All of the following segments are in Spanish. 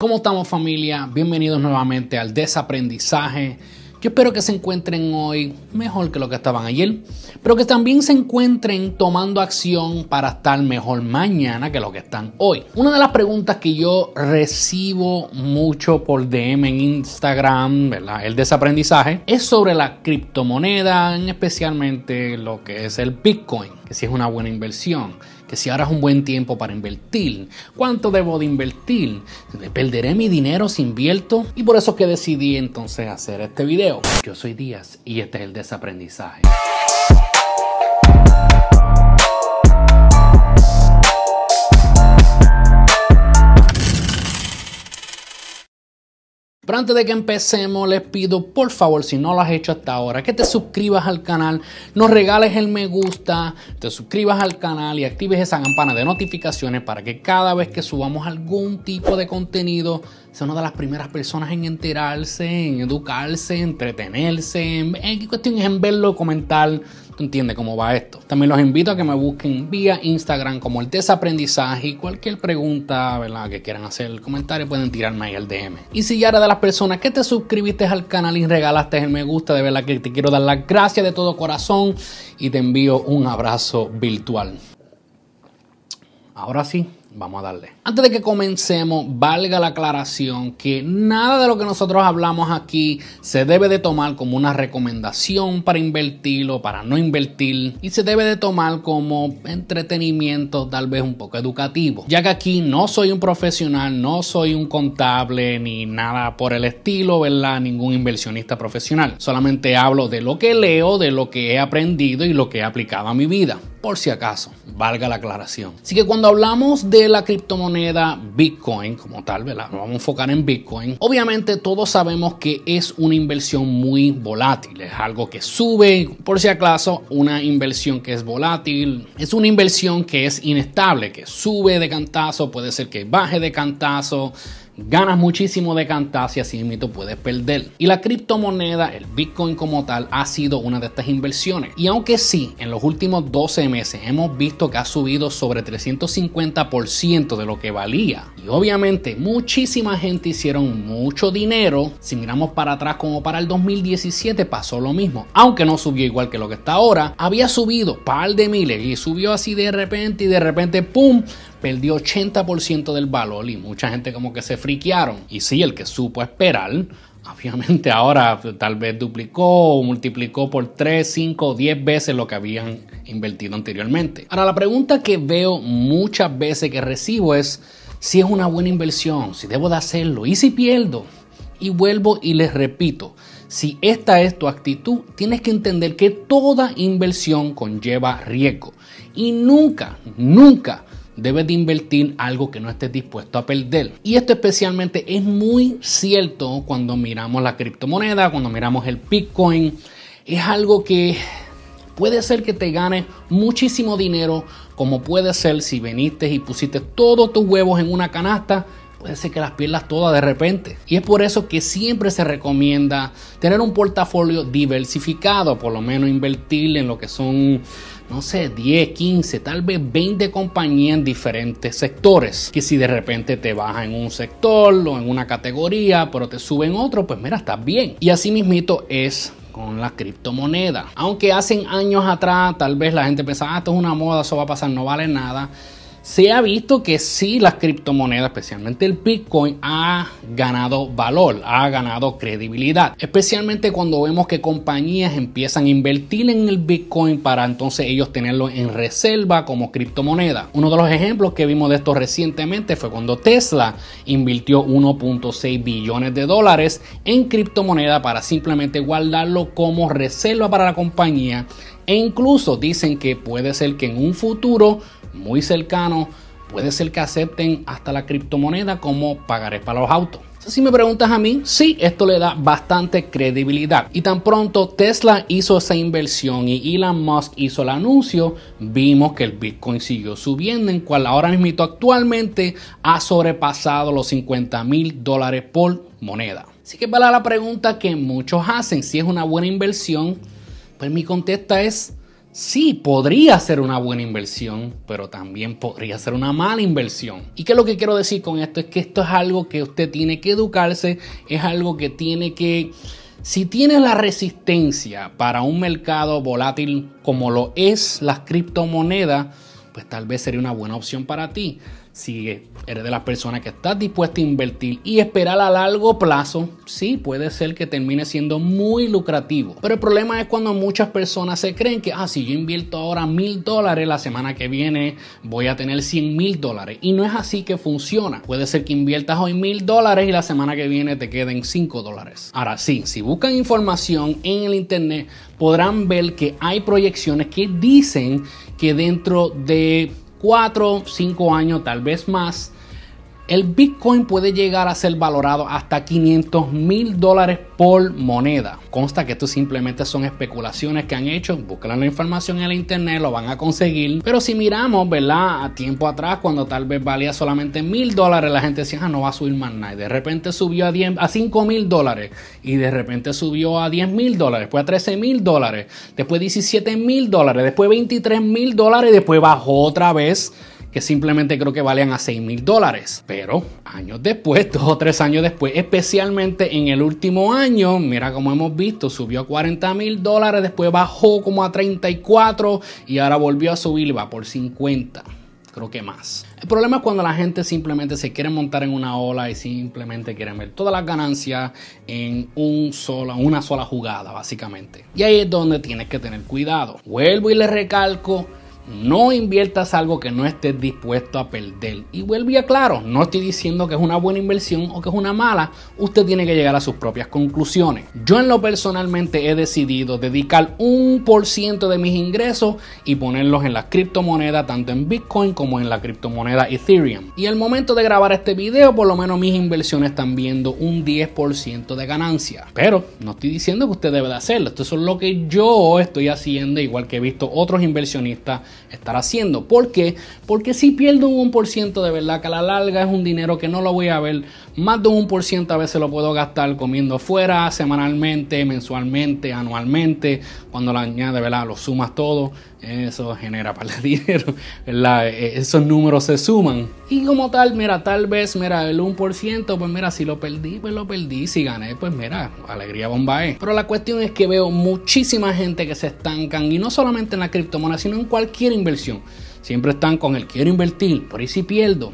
¿Cómo estamos familia? Bienvenidos nuevamente al desaprendizaje. Yo espero que se encuentren hoy mejor que lo que estaban ayer, pero que también se encuentren tomando acción para estar mejor mañana que lo que están hoy. Una de las preguntas que yo recibo mucho por DM en Instagram, ¿verdad? El desaprendizaje, es sobre la criptomoneda, especialmente lo que es el Bitcoin, que si es una buena inversión que si ahora es un buen tiempo para invertir, cuánto debo de invertir, perderé mi dinero si invierto y por eso que decidí entonces hacer este video. Yo soy Díaz y este es el desaprendizaje. Pero antes de que empecemos, les pido por favor, si no lo has hecho hasta ahora, que te suscribas al canal, nos regales el me gusta, te suscribas al canal y actives esa campana de notificaciones para que cada vez que subamos algún tipo de contenido, sea una de las primeras personas en enterarse, en educarse, en entretenerse, en, en en verlo, comentar entiende cómo va esto. También los invito a que me busquen vía Instagram como el desaprendizaje y cualquier pregunta ¿verdad? que quieran hacer el comentario pueden tirarme ahí al DM. Y si ya eres de las personas que te suscribiste al canal y regalaste el me gusta, de verdad que te quiero dar las gracias de todo corazón y te envío un abrazo virtual. Ahora sí, Vamos a darle. Antes de que comencemos, valga la aclaración que nada de lo que nosotros hablamos aquí se debe de tomar como una recomendación para invertir o para no invertir y se debe de tomar como entretenimiento tal vez un poco educativo. Ya que aquí no soy un profesional, no soy un contable ni nada por el estilo, ¿verdad? Ningún inversionista profesional. Solamente hablo de lo que leo, de lo que he aprendido y lo que he aplicado a mi vida por si acaso, valga la aclaración. Así que cuando hablamos de la criptomoneda Bitcoin como tal. Nos vamos a enfocar en Bitcoin. Obviamente todos sabemos que es una inversión muy volátil, es algo que sube, por si acaso, una inversión que es volátil, es una inversión que es inestable, que sube de cantazo, puede ser que baje de cantazo ganas muchísimo de cantazo y así mismo puedes perder. Y la criptomoneda, el Bitcoin como tal, ha sido una de estas inversiones. Y aunque sí, en los últimos 12 meses hemos visto que ha subido sobre 350% de lo que valía. Y obviamente muchísima gente hicieron mucho dinero. Si miramos para atrás como para el 2017 pasó lo mismo. Aunque no subió igual que lo que está ahora, había subido par de miles y subió así de repente y de repente ¡pum! Perdió 80% del valor y mucha gente como que se friquearon. Y sí, el que supo esperar, obviamente ahora tal vez duplicó o multiplicó por 3, 5, 10 veces lo que habían invertido anteriormente. Ahora, la pregunta que veo muchas veces que recibo es si es una buena inversión, si debo de hacerlo y si pierdo. Y vuelvo y les repito, si esta es tu actitud, tienes que entender que toda inversión conlleva riesgo. Y nunca, nunca debes de invertir algo que no estés dispuesto a perder. Y esto especialmente es muy cierto cuando miramos la criptomoneda, cuando miramos el Bitcoin. Es algo que puede ser que te gane muchísimo dinero, como puede ser si viniste y pusiste todos tus huevos en una canasta puede ser que las pierdas todas de repente. Y es por eso que siempre se recomienda tener un portafolio diversificado, por lo menos invertir en lo que son no sé, 10, 15, tal vez 20 compañías en diferentes sectores. Que si de repente te baja en un sector o en una categoría, pero te sube en otro, pues mira, estás bien. Y así mismito es con la criptomoneda. Aunque hace años atrás tal vez la gente pensaba, ah, esto es una moda, eso va a pasar, no vale nada se ha visto que sí las criptomonedas, especialmente el Bitcoin, ha ganado valor, ha ganado credibilidad. Especialmente cuando vemos que compañías empiezan a invertir en el Bitcoin para entonces ellos tenerlo en reserva como criptomoneda. Uno de los ejemplos que vimos de esto recientemente fue cuando Tesla invirtió 1.6 billones de dólares en criptomoneda para simplemente guardarlo como reserva para la compañía. E incluso dicen que puede ser que en un futuro muy cercano, puede ser que acepten hasta la criptomoneda como pagaré para los autos. Si me preguntas a mí, sí, esto le da bastante credibilidad. Y tan pronto Tesla hizo esa inversión y Elon Musk hizo el anuncio, vimos que el Bitcoin siguió subiendo, en cual ahora mismo actualmente ha sobrepasado los 50 mil dólares por moneda. Así que para la pregunta que muchos hacen, si es una buena inversión, pues mi contesta es Sí, podría ser una buena inversión, pero también podría ser una mala inversión. ¿Y qué es lo que quiero decir con esto? Es que esto es algo que usted tiene que educarse, es algo que tiene que... Si tiene la resistencia para un mercado volátil como lo es las criptomonedas, pues tal vez sería una buena opción para ti si eres de las personas que estás dispuesta a invertir y esperar a largo plazo, sí, puede ser que termine siendo muy lucrativo. Pero el problema es cuando muchas personas se creen que, ah, si yo invierto ahora mil dólares, la semana que viene voy a tener 100 mil dólares. Y no es así que funciona. Puede ser que inviertas hoy mil dólares y la semana que viene te queden 5 dólares. Ahora sí, si buscan información en el internet, podrán ver que hay proyecciones que dicen que dentro de 4, 5 años, tal vez más, el Bitcoin puede llegar a ser valorado hasta 500 mil dólares por moneda. Consta que esto simplemente son especulaciones que han hecho. Buscan la información en el internet, lo van a conseguir. Pero si miramos, ¿verdad? A tiempo atrás, cuando tal vez valía solamente mil dólares, la gente decía, ah, no va a subir más nada. Y de repente subió a, 10, a 5 mil dólares. Y de repente subió a 10 mil dólares. Después a 13 mil dólares. Después 17 mil dólares. Después 23 mil dólares. Después bajó otra vez simplemente creo que valían a 6 mil dólares. Pero años después, dos o tres años después, especialmente en el último año, mira como hemos visto, subió a 40 mil dólares, después bajó como a 34 y ahora volvió a subir va por 50 creo que más. El problema es cuando la gente simplemente se quiere montar en una ola y simplemente quieren ver todas las ganancias en un una sola jugada, básicamente. Y ahí es donde tienes que tener cuidado. Vuelvo y le recalco no inviertas algo que no estés dispuesto a perder. Y vuelvo y aclaro, no estoy diciendo que es una buena inversión o que es una mala. Usted tiene que llegar a sus propias conclusiones. Yo en lo personalmente he decidido dedicar un por ciento de mis ingresos y ponerlos en las criptomonedas, tanto en Bitcoin como en la criptomoneda Ethereum. Y al momento de grabar este video, por lo menos mis inversiones están viendo un 10% de ganancia. Pero no estoy diciendo que usted debe de hacerlo. Esto es lo que yo estoy haciendo, igual que he visto otros inversionistas estar haciendo. ¿Por qué? Porque si pierdo un 1% de verdad, que a la larga es un dinero que no lo voy a ver, más de un 1% a veces lo puedo gastar comiendo fuera, semanalmente, mensualmente, anualmente, cuando la añade, ¿verdad? Lo sumas todo, eso genera para el dinero. E, esos números se suman. Y como tal, mira, tal vez, mira, el 1%, pues mira, si lo perdí, pues lo perdí, si gané, pues mira, alegría bombae. Pero la cuestión es que veo muchísima gente que se estancan, y no solamente en la criptomoneda, sino en cualquier inversión. Siempre están con el quiero invertir, por ahí si pierdo.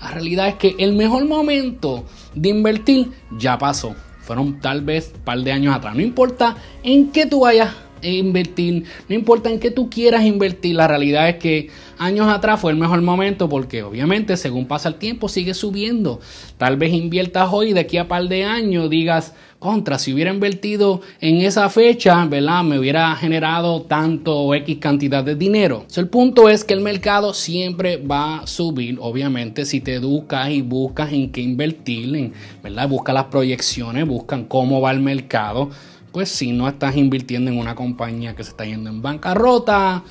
La realidad es que el mejor momento de invertir ya pasó. Fueron tal vez un par de años atrás. No importa en qué tú vayas a invertir, no importa en qué tú quieras invertir, la realidad es que años atrás fue el mejor momento porque obviamente según pasa el tiempo sigue subiendo. Tal vez inviertas hoy de aquí a par de años digas, contra, si hubiera invertido en esa fecha, ¿verdad? Me hubiera generado tanto o X cantidad de dinero. el punto es que el mercado siempre va a subir, obviamente, si te educas y buscas en qué invertir, en, ¿verdad? Busca las proyecciones, buscan cómo va el mercado. Pues si no estás invirtiendo en una compañía que se está yendo en bancarrota,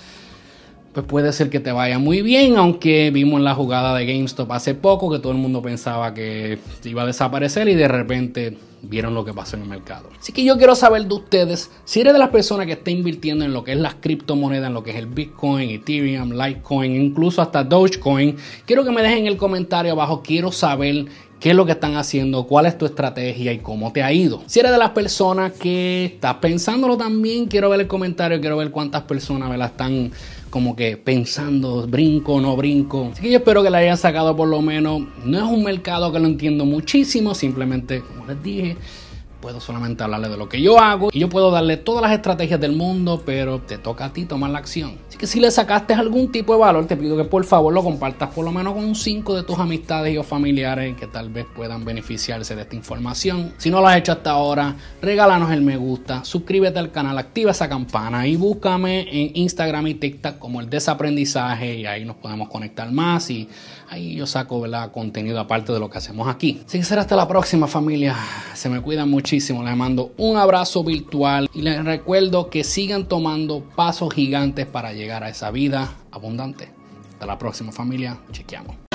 pues puede ser que te vaya muy bien, aunque vimos la jugada de GameStop hace poco que todo el mundo pensaba que iba a desaparecer y de repente vieron lo que pasó en el mercado. Así que yo quiero saber de ustedes, si eres de las personas que está invirtiendo en lo que es las criptomonedas, en lo que es el Bitcoin, Ethereum, Litecoin, incluso hasta Dogecoin, quiero que me dejen en el comentario abajo, quiero saber qué es lo que están haciendo, cuál es tu estrategia y cómo te ha ido. Si eres de las personas que estás pensándolo también, quiero ver el comentario, quiero ver cuántas personas me la están como que pensando, brinco o no brinco. Así que yo espero que la hayan sacado por lo menos. No es un mercado que lo entiendo muchísimo, simplemente, como les dije, puedo solamente hablarle de lo que yo hago y yo puedo darle todas las estrategias del mundo, pero te toca a ti tomar la acción. Así que si le sacaste algún tipo de valor, te pido que por favor lo compartas por lo menos con 5 de tus amistades o familiares que tal vez puedan beneficiarse de esta información. Si no lo has hecho hasta ahora, regálanos el me gusta, suscríbete al canal, activa esa campana y búscame en Instagram y TikTok como el desaprendizaje y ahí nos podemos conectar más y ahí yo saco ¿verdad? contenido aparte de lo que hacemos aquí. Así que será hasta la próxima familia. Se me cuidan les mando un abrazo virtual y les recuerdo que sigan tomando pasos gigantes para llegar a esa vida abundante. Hasta la próxima familia. Chequeamos.